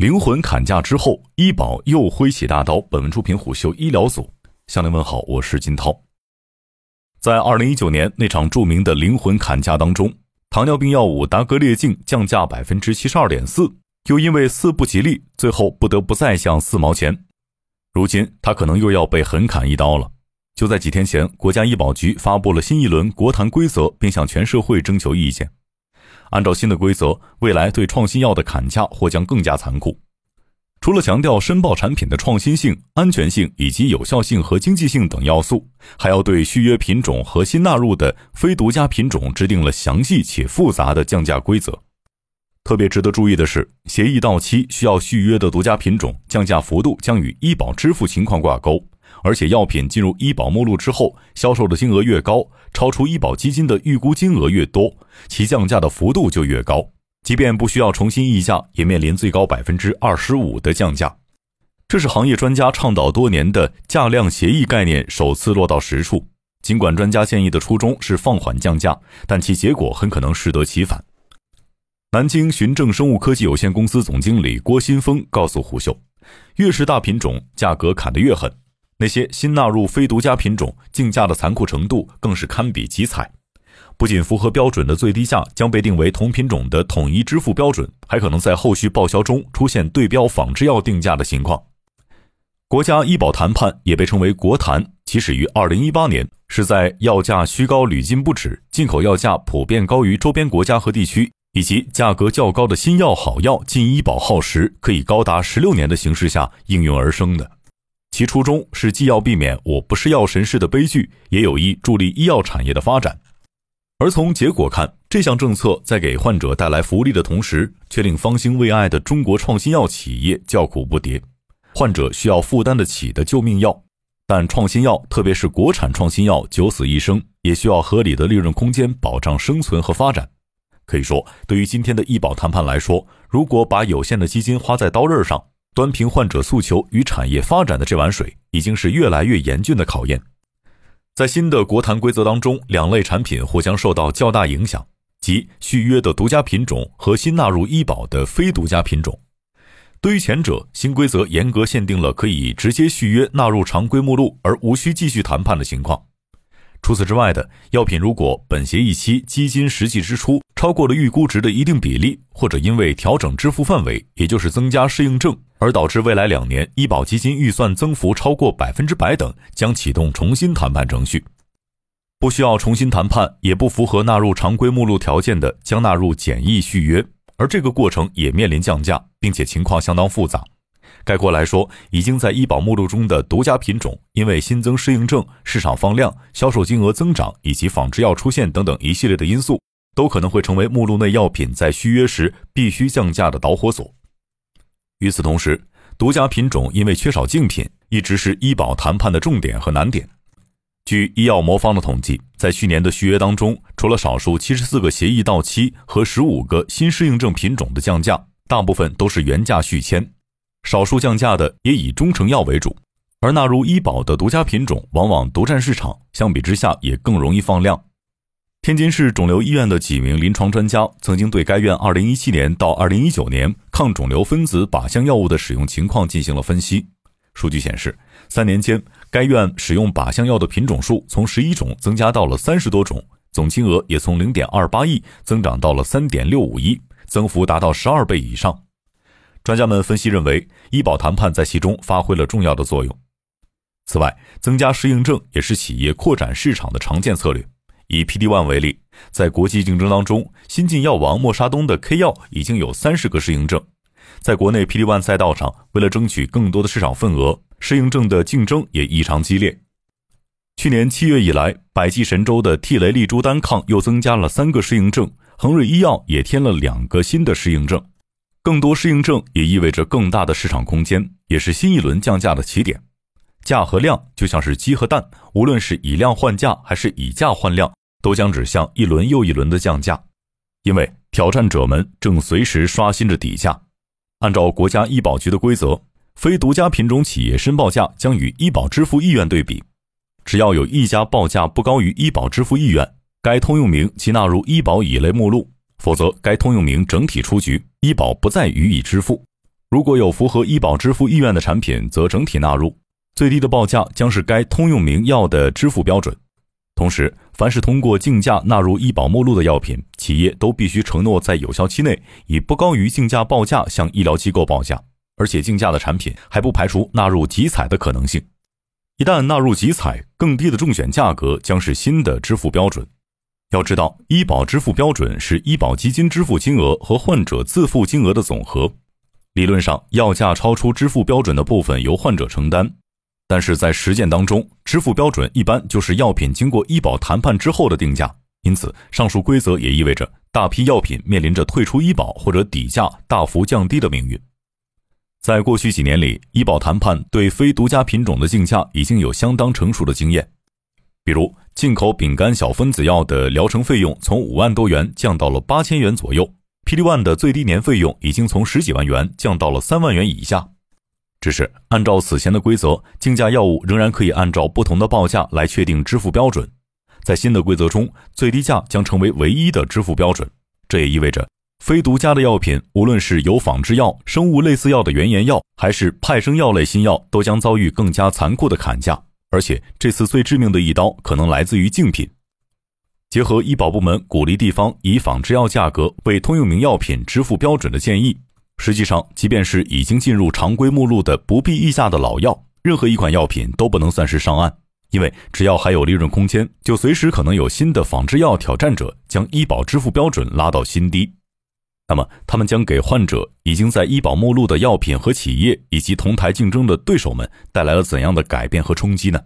灵魂砍价之后，医保又挥起大刀。本文出品虎嗅医疗组，向您问好，我是金涛。在二零一九年那场著名的灵魂砍价当中，糖尿病药物达格列净降价百分之七十二点四，又因为四不吉利，最后不得不再降四毛钱。如今，他可能又要被狠砍一刀了。就在几天前，国家医保局发布了新一轮国谈规则，并向全社会征求意见。按照新的规则，未来对创新药的砍价或将更加残酷。除了强调申报产品的创新性、安全性以及有效性和经济性等要素，还要对续约品种和新纳入的非独家品种制定了详细且复杂的降价规则。特别值得注意的是，协议到期需要续约的独家品种降价幅度将与医保支付情况挂钩。而且，药品进入医保目录之后，销售的金额越高，超出医保基金的预估金额越多，其降价的幅度就越高。即便不需要重新议价，也面临最高百分之二十五的降价。这是行业专家倡导多年的价量协议概念首次落到实处。尽管专家建议的初衷是放缓降价，但其结果很可能适得其反。南京循正生物科技有限公司总经理郭新峰告诉胡秀：“越是大品种，价格砍得越狠。”那些新纳入非独家品种竞价的残酷程度更是堪比集采，不仅符合标准的最低价将被定为同品种的统一支付标准，还可能在后续报销中出现对标仿制药定价的情况。国家医保谈判也被称为国谈，起始于二零一八年，是在药价虚高屡禁不止、进口药价普遍高于周边国家和地区，以及价格较高的新药好药进医保耗时可以高达十六年的形势下应运而生的。其初衷是既要避免“我不是药神”式的悲剧，也有意助力医药产业的发展。而从结果看，这项政策在给患者带来福利的同时，却令方兴未艾的中国创新药企业叫苦不迭。患者需要负担得起的救命药，但创新药，特别是国产创新药，九死一生，也需要合理的利润空间保障生存和发展。可以说，对于今天的医保谈判来说，如果把有限的基金花在刀刃上，端平患者诉求与产业发展的这碗水，已经是越来越严峻的考验。在新的国谈规则当中，两类产品或将受到较大影响，即续约的独家品种和新纳入医保的非独家品种。对于前者，新规则严格限定了可以直接续约纳入常规目录而无需继续谈判的情况。除此之外的药品，如果本协议期基金实际支出超过了预估值的一定比例，或者因为调整支付范围，也就是增加适应症，而导致未来两年医保基金预算增幅超过百分之百等，将启动重新谈判程序。不需要重新谈判，也不符合纳入常规目录条件的，将纳入简易续约，而这个过程也面临降价，并且情况相当复杂。概括来说，已经在医保目录中的独家品种，因为新增适应症、市场放量、销售金额增长以及仿制药出现等等一系列的因素，都可能会成为目录内药品在续约时必须降价的导火索。与此同时，独家品种因为缺少竞品，一直是医保谈判的重点和难点。据医药魔方的统计，在去年的续约当中，除了少数七十四个协议到期和十五个新适应症品种的降价，大部分都是原价续签。少数降价的也以中成药为主，而纳入医保的独家品种往往独占市场，相比之下也更容易放量。天津市肿瘤医院的几名临床专家曾经对该院2017年到2019年抗肿瘤分子靶向药物的使用情况进行了分析。数据显示，三年间该院使用靶向药的品种数从十一种增加到了三十多种，总金额也从0.28亿增长到了3.65亿，增幅达到十二倍以上。专家们分析认为，医保谈判在其中发挥了重要的作用。此外，增加适应症也是企业扩展市场的常见策略。以 PD-1 为例，在国际竞争当中，新晋药王默沙东的 K 药已经有三十个适应症。在国内 PD-1 赛道上，为了争取更多的市场份额，适应症的竞争也异常激烈。去年七月以来，百济神州的替雷利珠单抗又增加了三个适应症，恒瑞医药也添了两个新的适应症。更多适应症也意味着更大的市场空间，也是新一轮降价的起点。价和量就像是鸡和蛋，无论是以量换价还是以价换量，都将指向一轮又一轮的降价。因为挑战者们正随时刷新着底价。按照国家医保局的规则，非独家品种企业申报价将与医保支付意愿对比，只要有一家报价不高于医保支付意愿，该通用名即纳入医保乙类目录。否则，该通用名整体出局，医保不再予以支付。如果有符合医保支付意愿的产品，则整体纳入。最低的报价将是该通用名药的支付标准。同时，凡是通过竞价纳入医保目录的药品，企业都必须承诺在有效期内以不高于竞价报价向医疗机构报价。而且，竞价的产品还不排除纳入集采的可能性。一旦纳入集采，更低的中选价格将是新的支付标准。要知道，医保支付标准是医保基金支付金额和患者自付金额的总和。理论上，药价超出支付标准的部分由患者承担。但是在实践当中，支付标准一般就是药品经过医保谈判之后的定价，因此上述规则也意味着大批药品面临着退出医保或者底价大幅降低的命运。在过去几年里，医保谈判对非独家品种的竞价已经有相当成熟的经验，比如进口丙肝小分子药的疗程费用从五万多元降到了八千元左右，PD One 的最低年费用已经从十几万元降到了三万元以下。只是按照此前的规则，竞价药物仍然可以按照不同的报价来确定支付标准。在新的规则中，最低价将成为唯一的支付标准。这也意味着，非独家的药品，无论是有仿制药、生物类似药的原研药，还是派生药类新药，都将遭遇更加残酷的砍价。而且，这次最致命的一刀可能来自于竞品。结合医保部门鼓励地方以仿制药价格为通用名药品支付标准的建议。实际上，即便是已经进入常规目录的不必议价的老药，任何一款药品都不能算是上岸，因为只要还有利润空间，就随时可能有新的仿制药挑战者将医保支付标准拉到新低。那么，他们将给患者、已经在医保目录的药品和企业以及同台竞争的对手们带来了怎样的改变和冲击呢？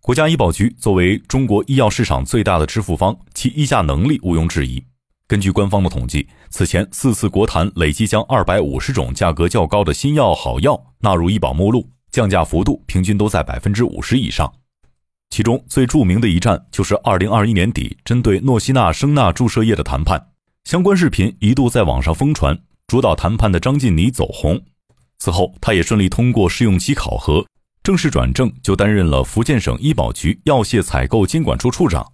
国家医保局作为中国医药市场最大的支付方，其议价能力毋庸置疑。根据官方的统计，此前四次国谈累计将二百五十种价格较高的新药好药纳入医保目录，降价幅度平均都在百分之五十以上。其中最著名的一战就是二零二一年底针对诺西那生钠注射液的谈判，相关视频一度在网上疯传。主导谈判的张晋妮走红，此后他也顺利通过试用期考核，正式转正就担任了福建省医保局药械采购监管处处长。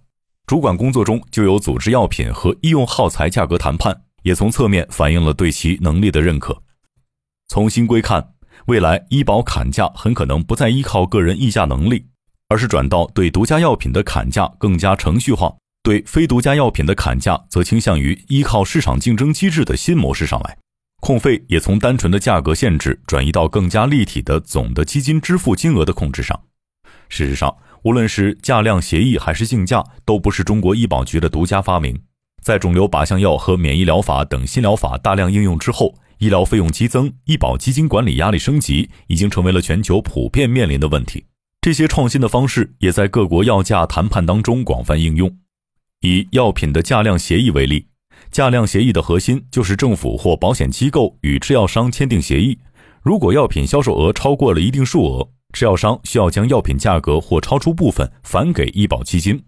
主管工作中就有组织药品和医用耗材价格谈判，也从侧面反映了对其能力的认可。从新规看，未来医保砍价很可能不再依靠个人议价能力，而是转到对独家药品的砍价更加程序化，对非独家药品的砍价则倾向于依靠市场竞争机制的新模式上来。控费也从单纯的价格限制转移到更加立体的总的基金支付金额的控制上。事实上。无论是价量协议还是竞价，都不是中国医保局的独家发明。在肿瘤靶向药和免疫疗法等新疗法大量应用之后，医疗费用激增，医保基金管理压力升级，已经成为了全球普遍面临的问题。这些创新的方式也在各国药价谈判当中广泛应用。以药品的价量协议为例，价量协议的核心就是政府或保险机构与制药商签订协议，如果药品销售额超过了一定数额。制药商需要将药品价格或超出部分返给医保基金。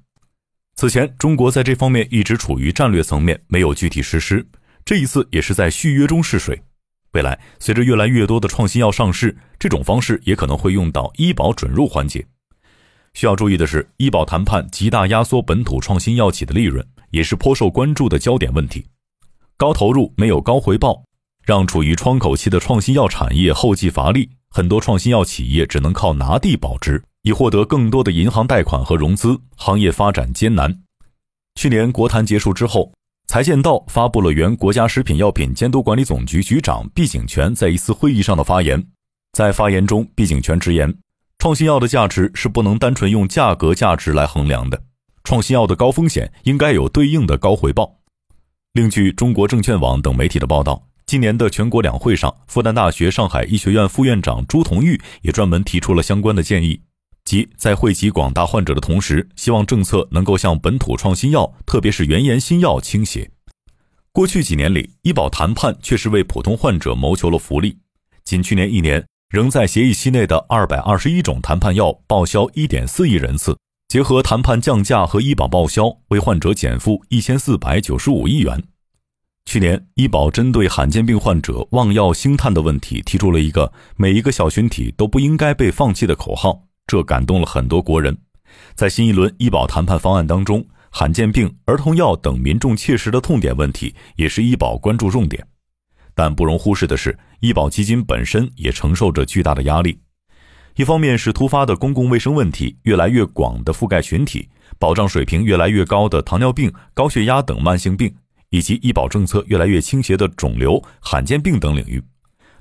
此前，中国在这方面一直处于战略层面，没有具体实施。这一次也是在续约中试水。未来，随着越来越多的创新药上市，这种方式也可能会用到医保准入环节。需要注意的是，医保谈判极大压缩本土创新药企的利润，也是颇受关注的焦点问题。高投入没有高回报，让处于窗口期的创新药产业后继乏力。很多创新药企业只能靠拿地保值，以获得更多的银行贷款和融资，行业发展艰难。去年国谈结束之后，财建道发布了原国家食品药品监督管理总局局长毕景全在一次会议上的发言。在发言中，毕景全直言，创新药的价值是不能单纯用价格价值来衡量的，创新药的高风险应该有对应的高回报。另据中国证券网等媒体的报道。今年的全国两会上，复旦大学上海医学院副院长朱同玉也专门提出了相关的建议，即在惠及广大患者的同时，希望政策能够向本土创新药，特别是原研新药倾斜。过去几年里，医保谈判确实为普通患者谋求了福利。仅去年一年，仍在协议期内的二百二十一种谈判药报销一点四亿人次，结合谈判降价和医保报销，为患者减负一千四百九十五亿元。去年，医保针对罕见病患者望药兴叹的问题，提出了一个“每一个小群体都不应该被放弃”的口号，这感动了很多国人。在新一轮医保谈判方案当中，罕见病、儿童药等民众切实的痛点问题，也是医保关注重点。但不容忽视的是，医保基金本身也承受着巨大的压力。一方面是突发的公共卫生问题越来越广的覆盖群体，保障水平越来越高的糖尿病、高血压等慢性病，以及医保政策越来越倾斜的肿瘤、罕见病等领域；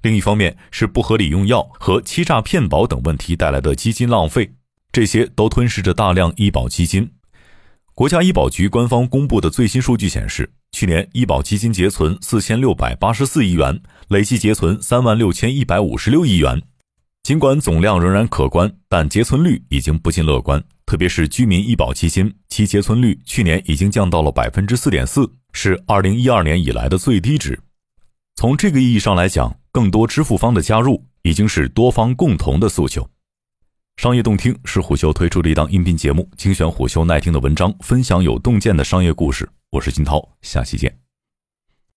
另一方面是不合理用药和欺诈骗保等问题带来的基金浪费，这些都吞噬着大量医保基金。国家医保局官方公布的最新数据显示，去年医保基金结存四千六百八十四亿元，累计结存三万六千一百五十六亿元。尽管总量仍然可观，但结存率已经不尽乐观。特别是居民医保基金，其结存率去年已经降到了百分之四点四，是二零一二年以来的最低值。从这个意义上来讲，更多支付方的加入已经是多方共同的诉求。商业洞听是虎嗅推出的一档音频节目，精选虎嗅耐听的文章，分享有洞见的商业故事。我是金涛，下期见。